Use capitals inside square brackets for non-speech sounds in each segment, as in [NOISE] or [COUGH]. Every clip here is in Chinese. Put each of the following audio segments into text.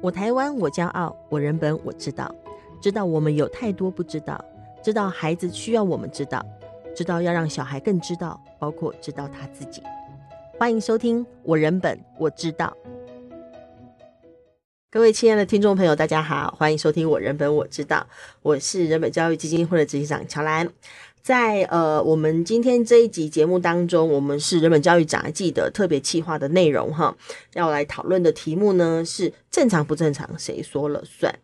我台湾，我骄傲；我人本，我知道。知道我们有太多不知道，知道孩子需要我们知道，知道要让小孩更知道，包括知道他自己。欢迎收听《我人本我知道》。各位亲爱的听众朋友，大家好，欢迎收听《我人本我知道》，我是人本教育基金会的执行长乔兰。在呃，我们今天这一集节目当中，我们是人本教育杂技的特别企划的内容哈，要来讨论的题目呢是正常不正常，谁说了算？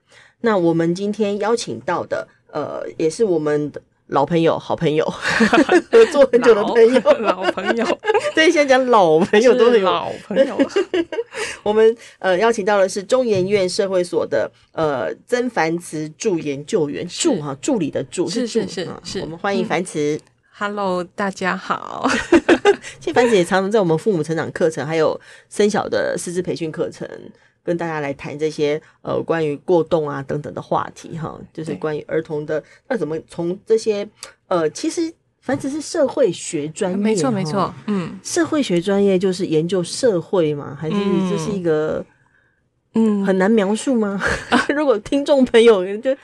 那我们今天邀请到的呃，也是我们的老朋友、好朋友，[LAUGHS] 合作很久的朋友，老，老朋友。[LAUGHS] 对，先讲老朋友都是老朋友。[LAUGHS] 我们呃邀请到的是中研院社会所的呃曾凡慈助研究员，助哈助理的助是是是是。我们欢迎凡慈。嗯、Hello，大家好。其实凡慈也常常在我们父母成长课程，还有生小的师资培训课程。跟大家来谈这些呃关于过动啊等等的话题哈，就是关于儿童的那怎么从这些呃其实反正是社会学专业，没错没错，嗯，社会学专业就是研究社会嘛？还是这是一个嗯很难描述吗？啊、[LAUGHS] 如果听众朋友就。[LAUGHS]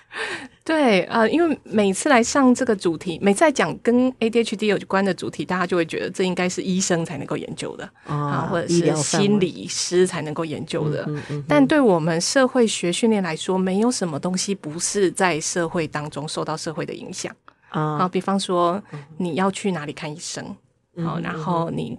对，呃，因为每次来上这个主题，每次来讲跟 ADHD 有关的主题，大家就会觉得这应该是医生才能够研究的啊，啊，或者是心理师才能够研究的。嗯嗯嗯、但对我们社会学训练来说，没有什么东西不是在社会当中受到社会的影响啊。啊，比方说你要去哪里看医生，好、然后你。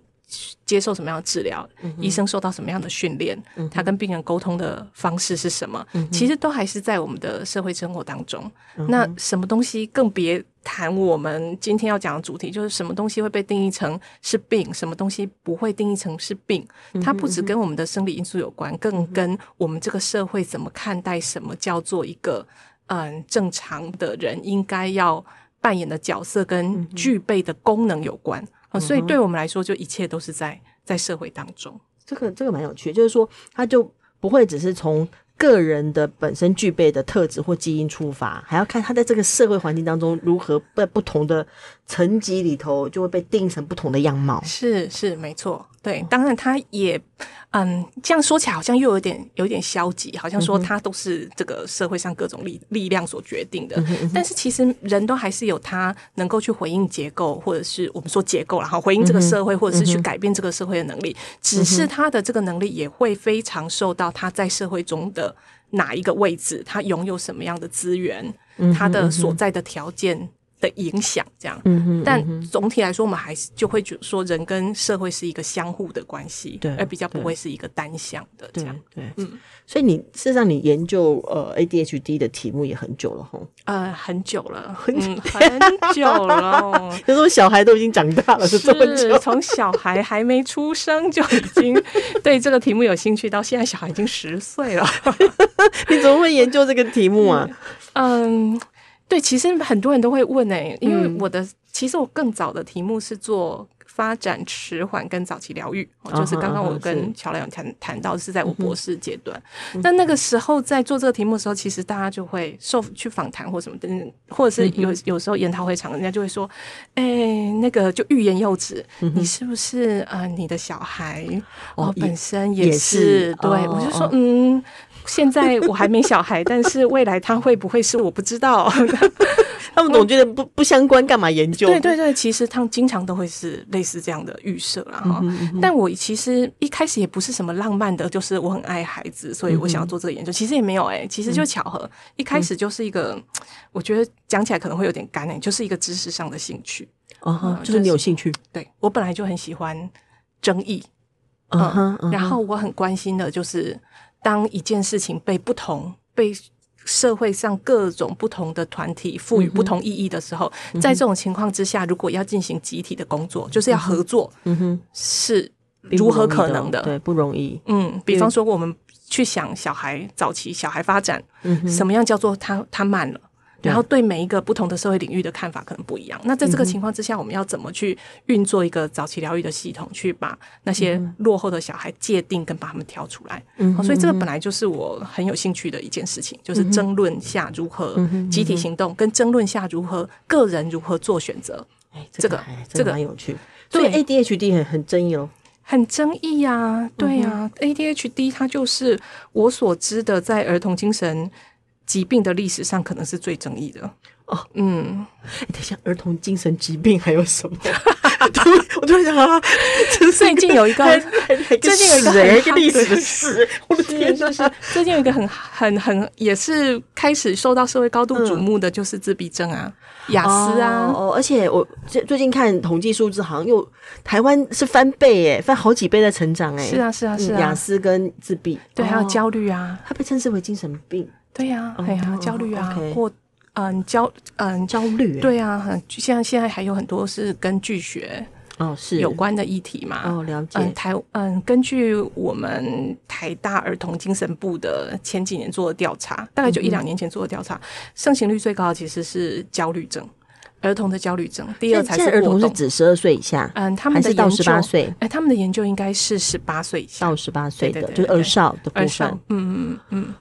接受什么样的治疗？嗯、医生受到什么样的训练、嗯？他跟病人沟通的方式是什么、嗯？其实都还是在我们的社会生活当中。嗯、那什么东西更别谈？我们今天要讲的主题就是什么东西会被定义成是病，什么东西不会定义成是病？它不只跟我们的生理因素有关，更跟我们这个社会怎么看待什么叫做一个嗯正常的人应该要扮演的角色跟具备的功能有关。所以对我们来说，就一切都是在在社会当中。这个这个蛮有趣，就是说，他就不会只是从个人的本身具备的特质或基因出发，还要看他在这个社会环境当中如何在不同的层级里头，就会被定成不同的样貌。是是没错，对，当然他也。嗯，这样说起来好像又有点有点消极，好像说他都是这个社会上各种力力量所决定的。嗯。但是其实人都还是有他能够去回应结构，或者是我们说结构，然后回应这个社会，或者是去改变这个社会的能力。只是他的这个能力也会非常受到他在社会中的哪一个位置，他拥有什么样的资源，他的所在的条件。的影响，这样，嗯哼，但总体来说，我们还是就会说，人跟社会是一个相互的关系，对，而比较不会是一个单向的这样，对，对嗯，所以你事实上你研究呃 ADHD 的题目也很久了吼，呃，很久了，很很久了，[LAUGHS] 就说小孩都已经长大了，是这么久，从小孩还没出生就已经 [LAUGHS] 对这个题目有兴趣，到现在小孩已经十岁了，[LAUGHS] 你怎么会研究这个题目啊？嗯。对，其实很多人都会问诶、欸，因为我的、嗯、其实我更早的题目是做发展迟缓跟早期疗愈、哦，就是刚刚我跟乔兰有谈谈到是在我博士阶段。那、嗯、那个时候在做这个题目的时候，其实大家就会受去访谈或什么的，或者是有有时候研讨会场，人家就会说，哎，那个就欲言又止、嗯，你是不是呃你的小孩哦，哦本身也是，也是对、哦、我就说嗯。现在我还没小孩，但是未来他会不会是我不知道。[LAUGHS] 他们总觉得不不相关，干嘛研究？对对对，其实他们经常都会是类似这样的预设啦哈、嗯嗯。但我其实一开始也不是什么浪漫的，就是我很爱孩子，所以我想要做这个研究。嗯、其实也没有哎、欸，其实就巧合、嗯，一开始就是一个，我觉得讲起来可能会有点干哎、欸，就是一个知识上的兴趣。哦、嗯，就是你有兴趣。对，我本来就很喜欢争议，嗯，嗯嗯然后我很关心的就是。当一件事情被不同、被社会上各种不同的团体赋予不同意义的时候，嗯、在这种情况之下，如果要进行集体的工作，嗯、就是要合作，嗯哼，是如何可能的？对，不容易。嗯，比方说，我们去想小孩早期小孩发展，嗯，什么样叫做他他慢了？然后对每一个不同的社会领域的看法可能不一样。那在这个情况之下，我们要怎么去运作一个早期疗愈的系统，去把那些落后的小孩界定跟把他们挑出来？嗯，所以这个本来就是我很有兴趣的一件事情，就是争论下如何集体行动，跟争论下如何个人如何做选择。哎，这个这个蛮有趣。对，ADHD 很很争议哦。很争议呀、啊，对呀、啊嗯、，ADHD 它就是我所知的在儿童精神疾病的历史上可能是最争议的。哦，嗯，等一下，儿童精神疾病还有什么？[LAUGHS] 我突然想啊，最近有一个，[LAUGHS] 最近有一个很历史的事，我的天呐，是最近有一个很很很也是开始受到社会高度瞩目的，就是自闭症啊，雅思啊，哦，而且我最最近看统计数字，好像又台湾是翻倍诶，翻好几倍的成长诶，是啊是啊是啊，雅思跟自闭，对，还有焦虑啊，它被称之为精神病，对呀，哎呀，焦虑啊，或。嗯，焦嗯焦虑，对啊，很现在现在还有很多是跟拒学哦是有关的议题嘛哦了解。嗯台嗯根据我们台大儿童精神部的前几年做的调查，大概就一两年前做的调查，盛行率最高的其实是焦虑症，儿童的焦虑症。第二才是儿童是指十二岁以下，嗯，他们的到十八岁，哎，他们的研究应该是十八岁以下到十八岁的，就是儿少的部分。嗯嗯嗯。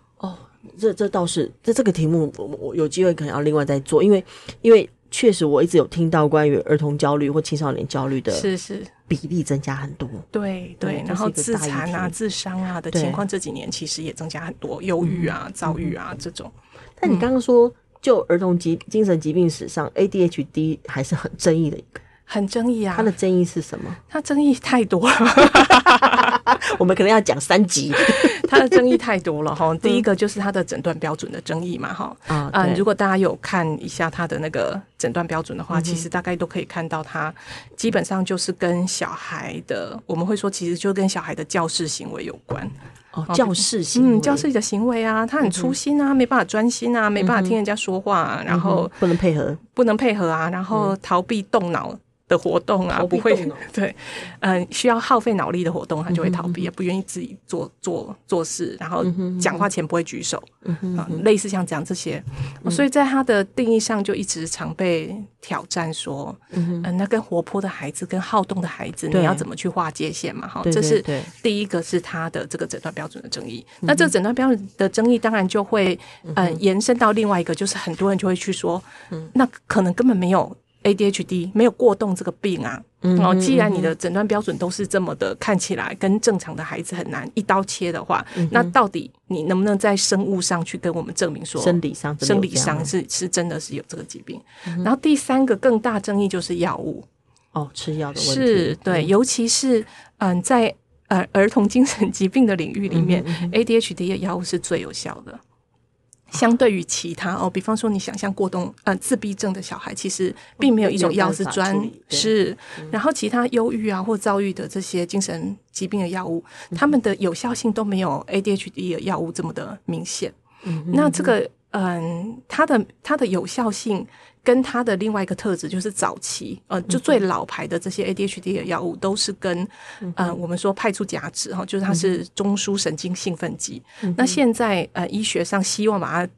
这这倒是，这这个题目我我有机会可能要另外再做，因为因为确实我一直有听到关于儿童焦虑或青少年焦虑的，是是比例增加很多，对对，然后自残啊、自伤啊的情况这几年其实也增加很多，忧郁啊、躁郁啊这种。但你刚刚说，就儿童疾精神疾病史上，ADHD 还是很争议的一个。[LAUGHS] 很争议啊！它的争议是什么？它争议太多了 [LAUGHS] [LAUGHS] 我们可能要讲三集。它的争议太多了哈。第一个就是它的诊断标准的争议嘛哈。啊，嗯，如果大家有看一下它的那个诊断标准的话，其实大概都可以看到，它基本上就是跟小孩的，我们会说其实就跟小孩的教室行为有关。哦，教室行为，嗯，教室里的行为啊，他很粗心啊，没办法专心啊，没办法听人家说话，然后不能配合，不能配合啊，然后逃避动脑。的活动啊，不会对，嗯，需要耗费脑力的活动，他就会逃避，也不愿意自己做做做事，然后讲话前不会举手，啊，类似像这样这些，所以在他的定义上就一直常被挑战，说，嗯，那跟活泼的孩子跟好动的孩子，你要怎么去划界限嘛？哈，这是第一个是他的这个诊断标准的争议。那这个诊断标准的争议，当然就会嗯延伸到另外一个，就是很多人就会去说，那可能根本没有。ADHD 没有过动这个病啊，哦，既然你的诊断标准都是这么的，看起来跟正常的孩子很难一刀切的话，那到底你能不能在生物上去跟我们证明说，生理上生理上是是真的是有这个疾病？然后第三个更大争议就是药物，哦，吃药的问题。是对，尤其是嗯，在呃儿童精神疾病的领域里面，ADHD 的药物是最有效的。相对于其他哦，比方说你想象过动呃自闭症的小孩，其实并没有一种药是专是，然后其他忧郁啊或躁郁的这些精神疾病的药物，他们的有效性都没有 ADHD 的药物这么的明显。嗯，那这个嗯，它的它的有效性。跟它的另外一个特质就是早期，呃，就最老牌的这些 ADHD 的药物都是跟，呃，我们说派出甲酯哈，就是它是中枢神经兴奋剂。那现在呃，医学上希望把它。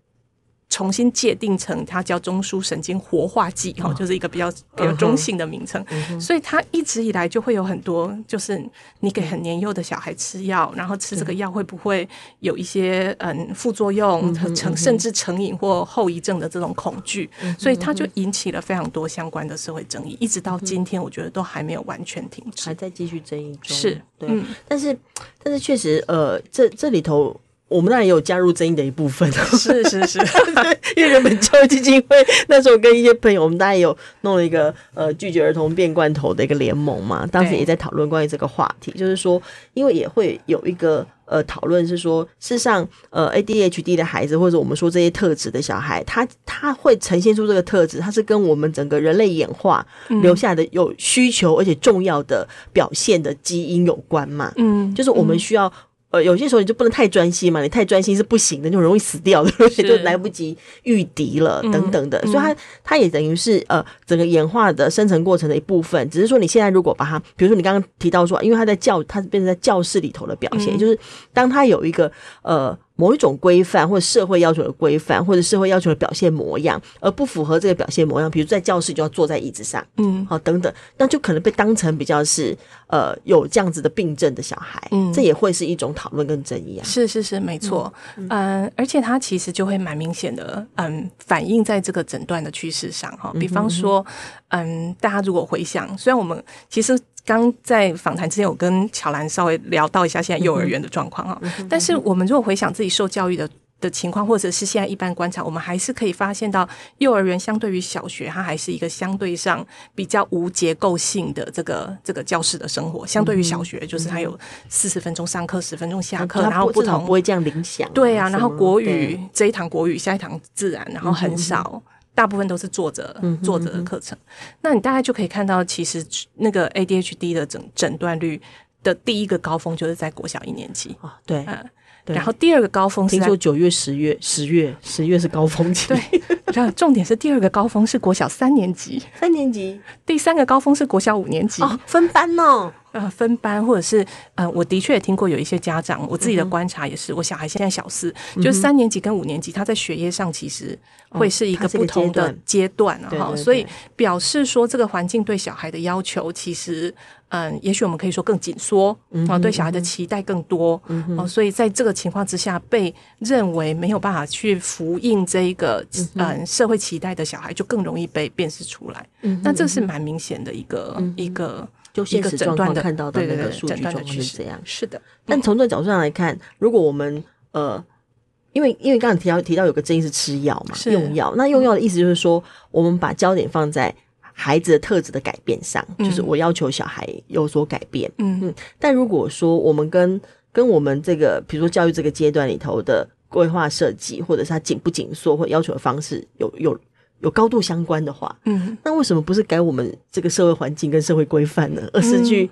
重新界定成它叫中枢神经活化剂哈，就是一个比较比较中性的名称，所以它一直以来就会有很多，就是你给很年幼的小孩吃药，然后吃这个药会不会有一些嗯副作用，成甚至成瘾或后遗症的这种恐惧，所以它就引起了非常多相关的社会争议，一直到今天，我觉得都还没有完全停止，还在继续争议中。是，对，但是但是确实，呃，这这里头。我们当然也有加入争议的一部分，是是是，[LAUGHS] 因为人本教育基金会那时候跟一些朋友，我们大家也有弄了一个呃拒绝儿童变罐头的一个联盟嘛，当时也在讨论关于这个话题，就是说，因为也会有一个呃讨论是说，事实上呃 ADHD 的孩子或者我们说这些特质的小孩，他他会呈现出这个特质，他是跟我们整个人类演化留下的有需求而且重要的表现的基因有关嘛，嗯，就是我们需要。呃，有些时候你就不能太专心嘛，你太专心是不行的，就容易死掉的，[LAUGHS] 就来不及御敌了等等的，嗯、所以它它也等于是呃整个演化的生成过程的一部分。只是说你现在如果把它，比如说你刚刚提到说，因为它在教，它变成在教室里头的表现，嗯、就是当它有一个呃。某一种规范或者社会要求的规范，或者社会要求的表现模样，而不符合这个表现模样，比如在教室就要坐在椅子上，嗯，好等等，那就可能被当成比较是呃有这样子的病症的小孩，嗯，这也会是一种讨论跟争议啊。是是是，没错，嗯，嗯，而且它其实就会蛮明显的，嗯，反映在这个诊断的趋势上哈。比方说，嗯，大家如果回想，虽然我们其实刚在访谈之前，我跟乔兰稍微聊到一下现在幼儿园的状况哈。但是我们如果回想自己受教育的的情况，或者是现在一般观察，我们还是可以发现到，幼儿园相对于小学，它还是一个相对上比较无结构性的这个这个教室的生活。相对于小学，就是它有四十分钟上课，十分钟下课，然后不同不会这样影响。对啊，然后国语这一堂国语，下一堂自然，然后很少，大部分都是坐着坐着的课程。那你大概就可以看到，其实那个 ADHD 的诊诊断率的第一个高峰就是在国小一年级啊，对，嗯。然后第二个高峰是，听说九月、十月、十月、十月是高峰期。对，然后重点是第二个高峰是国小三年级，三年级。第三个高峰是国小五年级。哦，分班哦。呃，分班或者是呃，我的确也听过有一些家长，我自己的观察也是，嗯、我小孩现在小四，嗯、就是三年级跟五年级，他在学业上其实会是一个不同的阶段。哈，所以表示说这个环境对小孩的要求其实，嗯，也许我们可以说更紧缩，啊，对小孩的期待更多，嗯哼，所以在这个情况之下，被认为没有办法去服应这一个嗯社会期待的小孩，就更容易被辨识出来，嗯，那这是蛮明显的一个、嗯、一个。就现实状况看到的那个数据状况是这样，是的。但从这个角度上来看，如果我们呃，因为因为刚才提到提到有个争议是吃药嘛，是用药。那用药的意思就是说，我们把焦点放在孩子的特质的改变上，嗯、就是我要求小孩有所改变。嗯嗯。但如果说我们跟跟我们这个，比如说教育这个阶段里头的规划设计，或者是他紧不紧缩，或者要求的方式有有。有高度相关的话，嗯，那为什么不是改我们这个社会环境跟社会规范呢？而是去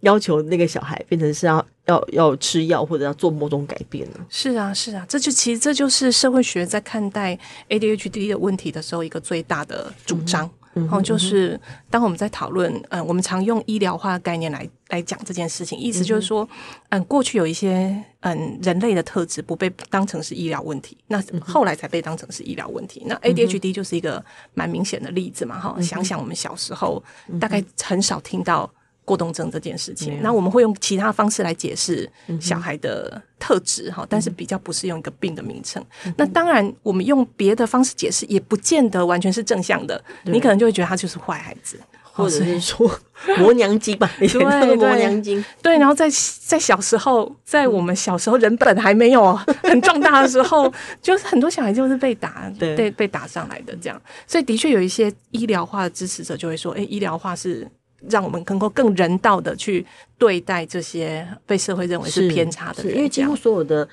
要求那个小孩变成是要要要吃药或者要做某种改变呢？是啊，是啊，这就其实这就是社会学在看待 ADHD 的问题的时候一个最大的主张。嗯然后就是，当我们在讨论，嗯，我们常用医疗化的概念来来讲这件事情，意思就是说，嗯，过去有一些嗯人类的特质不被当成是医疗问题，那后来才被当成是医疗问题。那 ADHD 就是一个蛮明显的例子嘛，哈，想想我们小时候大概很少听到。过动症这件事情，那我们会用其他方式来解释小孩的特质哈，但是比较不是用一个病的名称。那当然，我们用别的方式解释，也不见得完全是正向的。你可能就会觉得他就是坏孩子，或者是说 [LAUGHS] 磨娘精吧？对，磨娘精。对，然后在在小时候，在我们小时候人本还没有 [LAUGHS] 很壮大的时候，就是很多小孩就是被打，被被打上来的这样。所以的确有一些医疗化的支持者就会说，哎，医疗化是。让我们能够更人道的去对待这些被社会认为是偏差的人，因为几乎所有的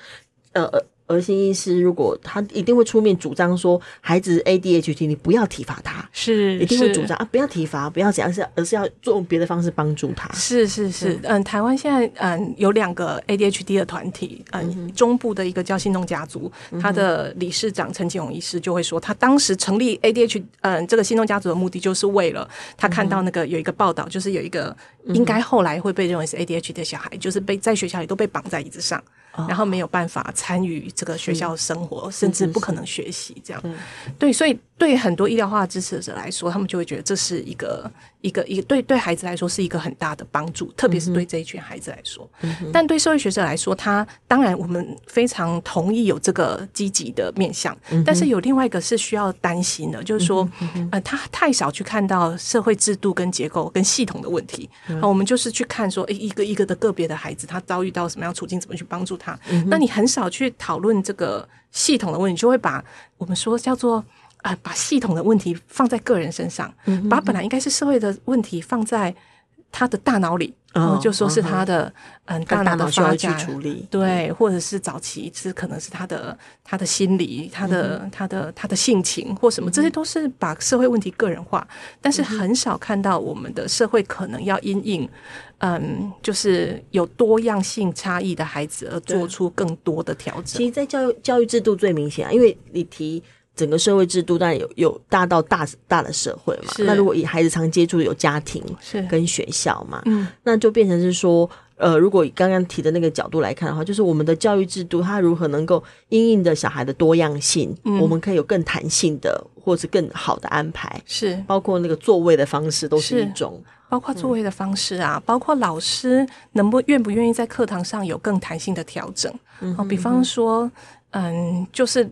呃。儿心医师如果他一定会出面主张说，孩子 ADHD 你不要体罚他，是一定会主张啊，不要体罚，不要怎样，是而是要用别的方式帮助他。是是是，嗯，嗯，台湾现在嗯有两个 ADHD 的团体，嗯，嗯中部的一个叫心动家族，他的理事长陈启勇医师就会说，他当时成立 ADHD 嗯这个心动家族的目的，就是为了他看到那个有一个报道，就是有一个应该后来会被认为是 ADHD 的小孩，就是被在学校里都被绑在椅子上。然后没有办法参与这个学校生活，甚至不可能学习这样。对，所以对很多医疗化的支持者来说，他们就会觉得这是一个一个一个对对孩子来说是一个很大的帮助，特别是对这一群孩子来说。但对社会学者来说，他当然我们非常同意有这个积极的面向，但是有另外一个是需要担心的，就是说，呃，他太少去看到社会制度跟结构跟系统的问题。我们就是去看说，诶，一个一个的个别的孩子，他遭遇到什么样处境，怎么去帮助。他，那你很少去讨论这个系统的问题，就会把我们说叫做啊、呃，把系统的问题放在个人身上，把本来应该是社会的问题放在他的大脑里。哦，就说是他的嗯大脑的发展处理，对，或者是早期是可能是他的他的心理，他的他的他的性情或什么，这些都是把社会问题个人化，但是很少看到我们的社会可能要因应嗯，就是有多样性差异的孩子而做出更多的调整。其实，在教育教育制度最明显啊，因为你提。整个社会制度当然有有大到大大的社会嘛，那如果以孩子常接触有家庭是。跟学校嘛，嗯，那就变成是说，呃，如果以刚刚提的那个角度来看的话，就是我们的教育制度它如何能够因应的小孩的多样性，嗯，我们可以有更弹性的或是更好的安排，是。包括那个座位的方式都是一种，包括座位的方式啊，嗯，包括老师能不愿不愿意在课堂上有更弹性的调整，嗯哼，比方说，嗯，就是。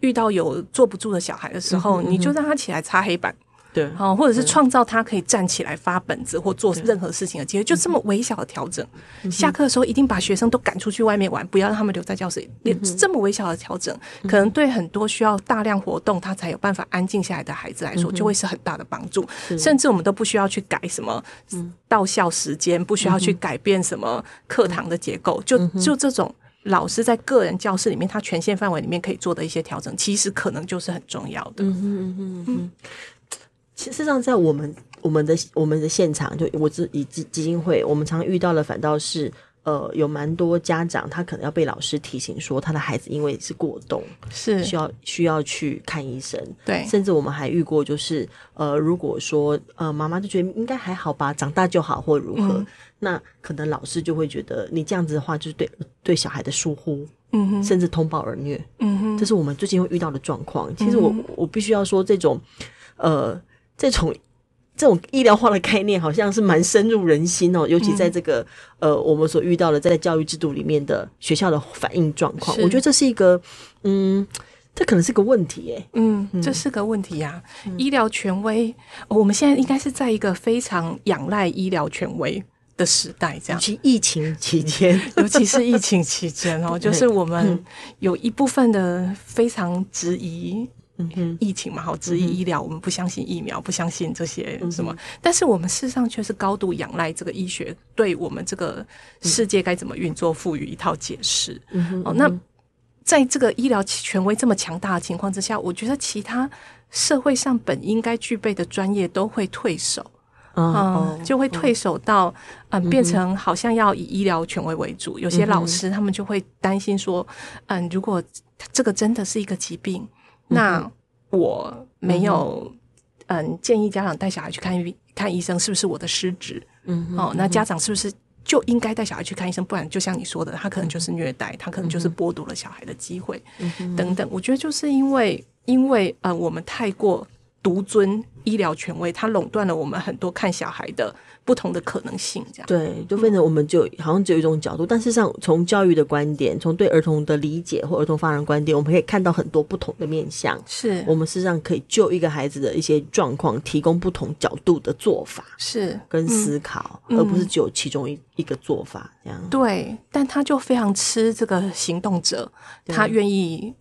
遇到有坐不住的小孩的时候，你就让他起来擦黑板，对，好，或者是创造他可以站起来发本子或做任何事情的机会，就这么微小的调整。下课的时候一定把学生都赶出去外面玩，不要让他们留在教室里。连这么微小的调整，可能对很多需要大量活动他才有办法安静下来的孩子来说，就会是很大的帮助。甚至我们都不需要去改什么到校时间，不需要去改变什么课堂的结构，就就这种。老师在个人教室里面，他权限范围里面可以做的一些调整，其实可能就是很重要的。嗯嗯嗯嗯。其实上，在我们我们的我们的现场，就我自己基基金会，我们常遇到的反倒是，呃，有蛮多家长他可能要被老师提醒说，他的孩子因为是过动，是需要需要去看医生。对，甚至我们还遇过，就是呃，如果说呃妈妈就觉得应该还好吧，长大就好或如何。嗯那可能老师就会觉得你这样子的话，就是对对小孩的疏忽，嗯哼，甚至通报而虐，嗯哼，这是我们最近会遇到的状况。其实我我必须要说，这种呃这种这种医疗化的概念，好像是蛮深入人心哦。尤其在这个呃我们所遇到的在教育制度里面的学校的反应状况，我觉得这是一个嗯，这可能是个问题诶。嗯，这是个问题呀。医疗权威，我们现在应该是在一个非常仰赖医疗权威的时代，这样，尤其疫情期间，[LAUGHS] 尤其是疫情期间哦，就是我们有一部分的非常质疑，疫情嘛，好质疑医疗，我们不相信疫苗，不相信这些什么，但是我们事实上却是高度仰赖这个医学，对我们这个世界该怎么运作，赋予一套解释。哦，那在这个医疗权威这么强大的情况之下，我觉得其他社会上本应该具备的专业都会退守。嗯，就会退守到嗯，变成好像要以医疗权威为主。有些老师他们就会担心说，嗯，如果这个真的是一个疾病，那我没有嗯建议家长带小孩去看医看医生，是不是我的失职？嗯，哦，那家长是不是就应该带小孩去看医生？不然就像你说的，他可能就是虐待，他可能就是剥夺了小孩的机会，等等。我觉得就是因为因为呃，我们太过。独尊医疗权威，它垄断了我们很多看小孩的不同的可能性，这样对，就变成我们就好像只有一种角度。嗯、但事实上，从教育的观点，从对儿童的理解或儿童发展观点，我们可以看到很多不同的面向。是我们事实上可以就一个孩子的一些状况，提供不同角度的做法，是跟思考，嗯、而不是只有其中一一个做法这样。对，但他就非常吃这个行动者，他愿意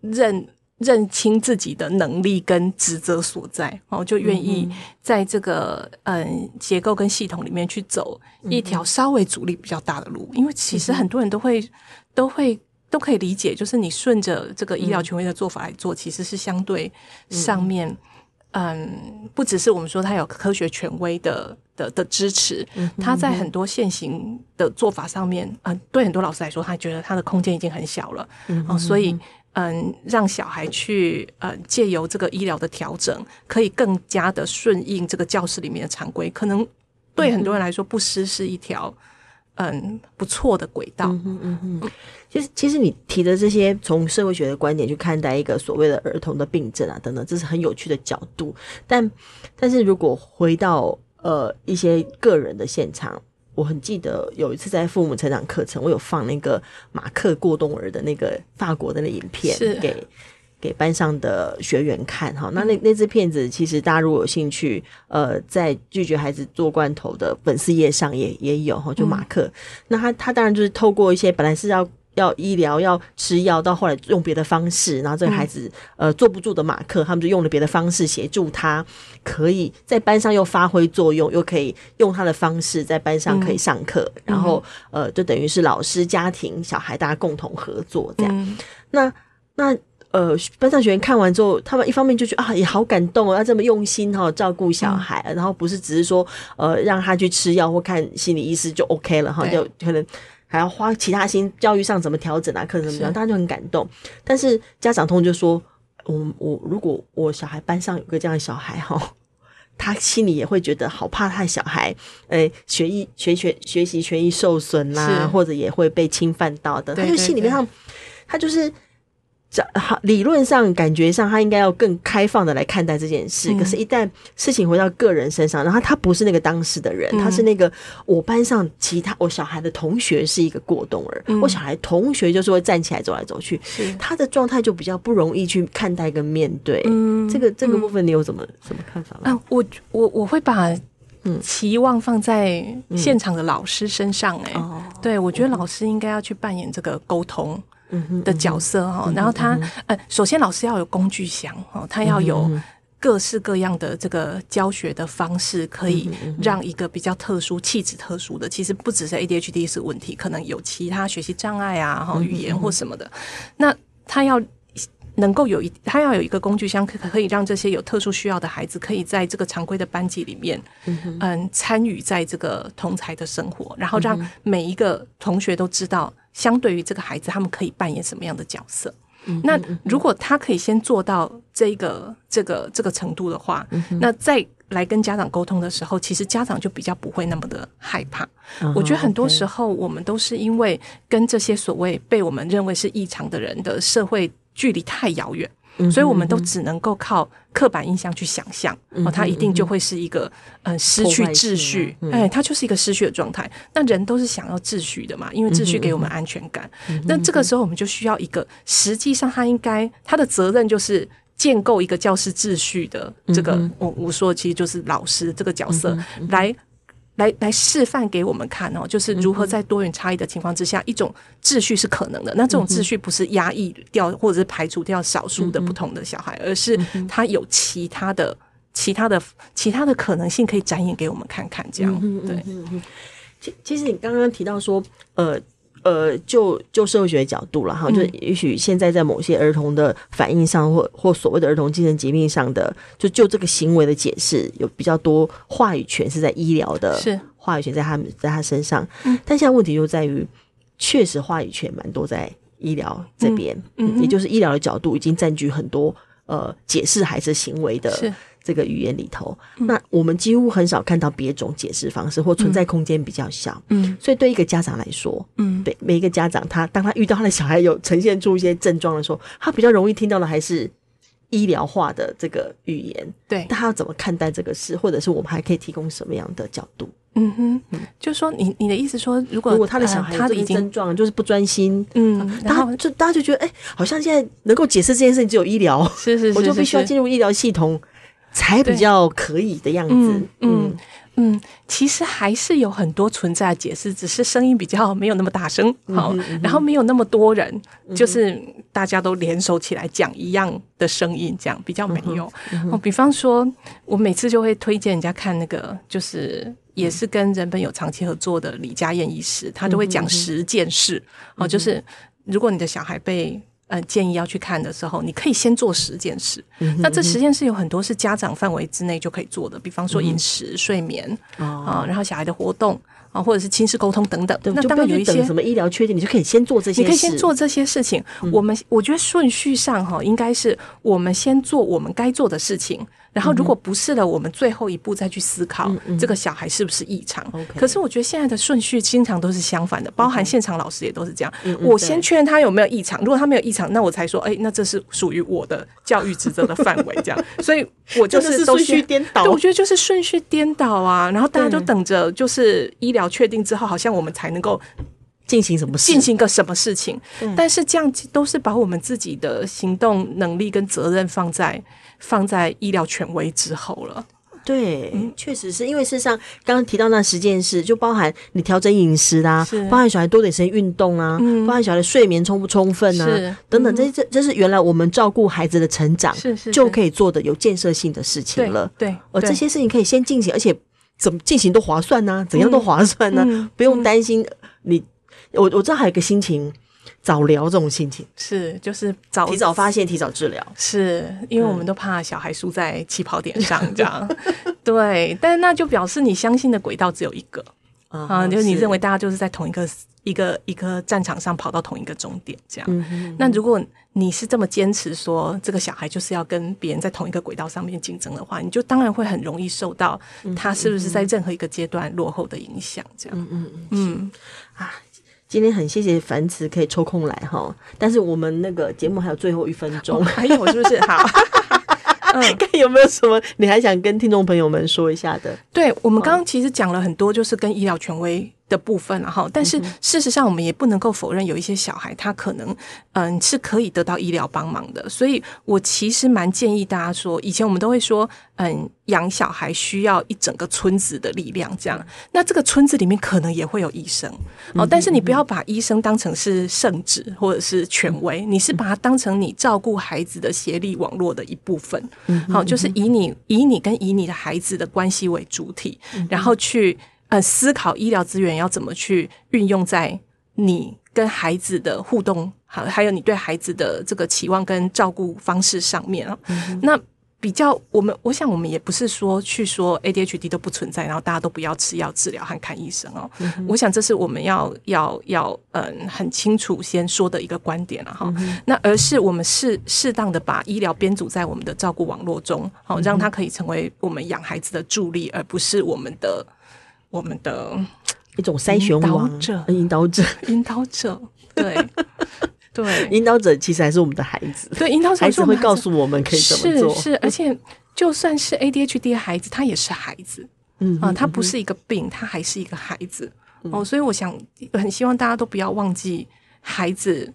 认。认清自己的能力跟职责所在，哦，就愿意在这个嗯结构跟系统里面去走一条稍微阻力比较大的路，因为其实很多人都会都会都可以理解，就是你顺着这个医疗权威的做法来做，其实是相对上面嗯，不只是我们说它有科学权威的的的支持，它在很多现行的做法上面，嗯，对很多老师来说，他觉得他的空间已经很小了，哦，所以。嗯，让小孩去呃，借由这个医疗的调整，可以更加的顺应这个教室里面的常规，可能对很多人来说，不失是一条嗯不错的轨道。嗯嗯嗯。其实，其实你提的这些从社会学的观点去看待一个所谓的儿童的病症啊等等，这是很有趣的角度。但，但是如果回到呃一些个人的现场。我很记得有一次在父母成长课程，我有放那个马克过冬儿的那个法国的那影片给给班上的学员看哈。那那那支片子其实大家如果有兴趣，呃，在拒绝孩子做罐头的粉丝页上也也有哈，就马克。那他他当然就是透过一些本来是要。要医疗要吃药，到后来用别的方式，然后这个孩子、嗯、呃坐不住的马克，他们就用了别的方式协助他，可以在班上又发挥作用，又可以用他的方式在班上可以上课，嗯、然后呃就等于是老师、家庭、小孩大家共同合作这样。嗯、那那呃班上学员看完之后，他们一方面就觉得啊也好感动哦，要这么用心哈、哦、照顾小孩，嗯、然后不是只是说呃让他去吃药或看心理医师就 OK 了哈，就可能。还要花其他心，教育上怎么调整啊？课程怎么样？大家就很感动。但是家长通就说：“我我如果我小孩班上有个这样的小孩哈，[LAUGHS] 他心里也会觉得好怕，他的小孩诶学艺学学学习权益受损啦，或者也会被侵犯到的。他就心里面上，他就是好，理论上感觉上他应该要更开放的来看待这件事，嗯、可是，一旦事情回到个人身上，然后他不是那个当事的人，嗯、他是那个我班上其他我小孩的同学是一个过动儿，嗯、我小孩同学就是会站起来走来走去，他的状态就比较不容易去看待跟面对。嗯，这个这个部分你有什么什么看法吗？啊，我我我会把期望放在现场的老师身上、欸。哎、嗯，对，我觉得老师应该要去扮演这个沟通。的角色哈，然后他呃，首先老师要有工具箱哦，他要有各式各样的这个教学的方式，可以让一个比较特殊、气质特殊的，其实不只是 ADHD 是问题，可能有其他学习障碍啊，哈，语言或什么的，那他要能够有一，他要有一个工具箱，可可以让这些有特殊需要的孩子，可以在这个常规的班级里面，嗯，参与在这个同才的生活，然后让每一个同学都知道。相对于这个孩子，他们可以扮演什么样的角色？那如果他可以先做到这个、这个、这个程度的话，那再来跟家长沟通的时候，其实家长就比较不会那么的害怕。我觉得很多时候，我们都是因为跟这些所谓被我们认为是异常的人的社会距离太遥远。所以我们都只能够靠刻板印象去想象，哦，他一定就会是一个嗯失去秩序，哎，他就是一个失去的状态。那人都是想要秩序的嘛，因为秩序给我们安全感。那这个时候我们就需要一个，实际上他应该他的责任就是建构一个教师秩序的这个，我我说其实就是老师这个角色来。来来示范给我们看哦，就是如何在多元差异的情况之下，一种秩序是可能的。那这种秩序不是压抑掉或者是排除掉少数的不同的小孩，而是他有其他的、其他的、其他的可能性可以展演给我们看看。这样对。其其实你刚刚提到说，呃。呃，就就社会学的角度了哈，就也许现在在某些儿童的反应上，或或所谓的儿童精神疾病上的，就就这个行为的解释，有比较多话语权是在医疗的，是话语权在他们在他身上。嗯，但现在问题就在于，确实话语权蛮多在医疗这边，嗯，也就是医疗的角度已经占据很多呃解释孩子行为的。是。这个语言里头，那我们几乎很少看到别种解释方式，或存在空间比较小。嗯，所以对一个家长来说，嗯，对每一个家长，他当他遇到他的小孩有呈现出一些症状的时候，他比较容易听到的还是医疗化的这个语言。对，他要怎么看待这个事，或者是我们还可以提供什么样的角度？嗯哼，就是说你你的意思说，如果如果他的小孩他的症状就是不专心，嗯，然后就大家就觉得，哎，好像现在能够解释这件事情只有医疗，是是是，[LAUGHS] 我就必须要进入医疗系统。才比较可以的样子，嗯嗯，嗯，其实还是有很多存在的解释，只是声音比较没有那么大声，好，嗯嗯、然后没有那么多人，嗯、就是大家都联手起来讲一样的声音，这样比较没有。嗯嗯、比方说，我每次就会推荐人家看那个，就是也是跟人本有长期合作的李佳燕医师，他都会讲十件事，哦、嗯，就是如果你的小孩被。呃，建议要去看的时候，你可以先做十件事。那这十件事有很多是家长范围之内就可以做的，比方说饮食、嗯、睡眠啊、然后小孩的活动啊，或者是亲子沟通等等。对那当然有一些什么医疗缺点，你就可以先做这些事。你可以先做这些事情。嗯、我们我觉得顺序上哈，应该是我们先做我们该做的事情。然后，如果不是了，我们最后一步再去思考这个小孩是不是异常。可是我觉得现在的顺序经常都是相反的，包含现场老师也都是这样。我先确认他有没有异常，如果他没有异常，那我才说，哎，那这是属于我的教育职责的范围。这样，[LAUGHS] 所以我就是顺序颠倒。对，我觉得就是顺序颠倒啊。然后大家都等着，就是医疗确定之后，好像我们才能够进行什么事，进行个什么事情。但是这样都是把我们自己的行动能力跟责任放在。放在医疗权威之后了，对，嗯、确实是因为事实上刚刚提到那十件事，就包含你调整饮食啦、啊，包含小孩多点时间运动啊，嗯、包含小孩的睡眠充不充分啊，是。等等，这这这是原来我们照顾孩子的成长就可以做的有建设性的事情了，对，对而这些事情可以先进行，而且怎么进行都划算呢、啊？怎样都划算呢、啊？嗯、不用担心你，我我知道还有一个心情。早疗这种心情是，就是早提早发现，提早治疗，是因为我们都怕小孩输在起跑点上，[LAUGHS] 这样对。但那就表示你相信的轨道只有一个啊，就是你认为大家就是在同一个一个一个战场上跑到同一个终点，这样。那如果你是这么坚持说这个小孩就是要跟别人在同一个轨道上面竞争的话，你就当然会很容易受到他是不是在任何一个阶段落后的影响，这样。嗯嗯嗯啊。今天很谢谢凡慈可以抽空来哈，但是我们那个节目还有最后一分钟，还有是不是？好。[LAUGHS] 嗯，看有没有什么你还想跟听众朋友们说一下的？对，我们刚刚其实讲了很多，就是跟医疗权威的部分，然后，但是事实上，我们也不能够否认，有一些小孩他可能，嗯，是可以得到医疗帮忙的。所以我其实蛮建议大家说，以前我们都会说，嗯，养小孩需要一整个村子的力量，这样。那这个村子里面可能也会有医生哦，但是你不要把医生当成是圣旨或者是权威，你是把它当成你照顾孩子的协力网络的一部分。好，就是以你以你跟以你的孩子的关系为主体，然后去。呃，思考医疗资源要怎么去运用在你跟孩子的互动，好，还有你对孩子的这个期望跟照顾方式上面啊。嗯、那比较，我们我想，我们也不是说去说 ADHD 都不存在，然后大家都不要吃药治疗和看医生哦。嗯、我想这是我们要要要嗯很清楚先说的一个观点了哈。嗯、那而是我们适适当的把医疗编组在我们的照顾网络中，好，让它可以成为我们养孩子的助力，而不是我们的。我们的一种筛选网者、引导者、引导者，对 [LAUGHS] 对，引导者其实还是我们的孩子，对，引导者孩子会告诉我们可以怎么做，是，是，而且就算是 ADHD 的孩子，他也是孩子，嗯啊，他不是一个病，他还是一个孩子。哦，所以我想很希望大家都不要忘记孩子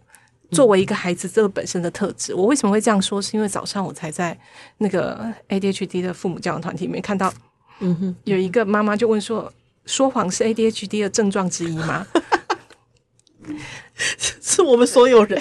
作为一个孩子这个本身的特质。我为什么会这样说？是因为早上我才在那个 ADHD 的父母教养团体里面看到，嗯哼，有一个妈妈就问说。说谎是 ADHD 的症状之一吗？[LAUGHS] [LAUGHS] 是我们所有人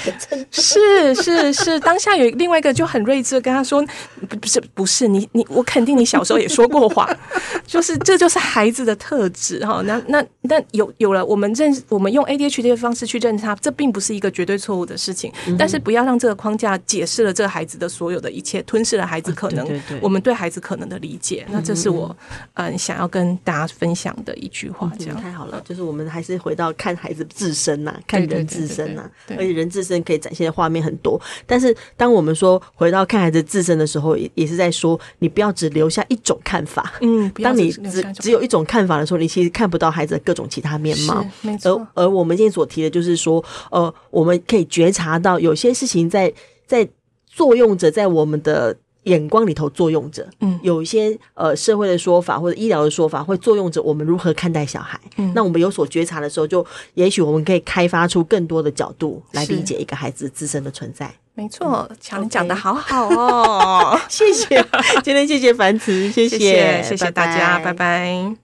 是是是，当下有另外一个就很睿智的跟他说，不不是不是你你我肯定你小时候也说过谎，[LAUGHS] 就是这就是孩子的特质哈。那那那有有了我们认我们用 ADHD 的方式去认识他，这并不是一个绝对错误的事情，但是不要让这个框架解释了这个孩子的所有的一切，吞噬了孩子可能我们对孩子可能的理解。那这是我嗯想要跟大家分享的一句话，这样太好了。就是我们还是回到看孩子自身呐，看人。自身啊，而且人自身可以展现的画面很多。但是，当我们说回到看孩子自身的时候，也也是在说，你不要只留下一种看法。嗯，当你只只有一种看法的时候，你其实看不到孩子的各种其他面貌。而而我们今天所提的就是说，呃，我们可以觉察到有些事情在在作用着，在我们的。眼光里头作用着，嗯，有一些呃社会的说法或者医疗的说法会作用着我们如何看待小孩。嗯，那我们有所觉察的时候，就也许我们可以开发出更多的角度来理解一个孩子自身的存在。没错，乔，你讲的好好哦，[LAUGHS] 谢谢，今天谢谢凡慈，谢谢，谢谢大家，拜拜。拜拜。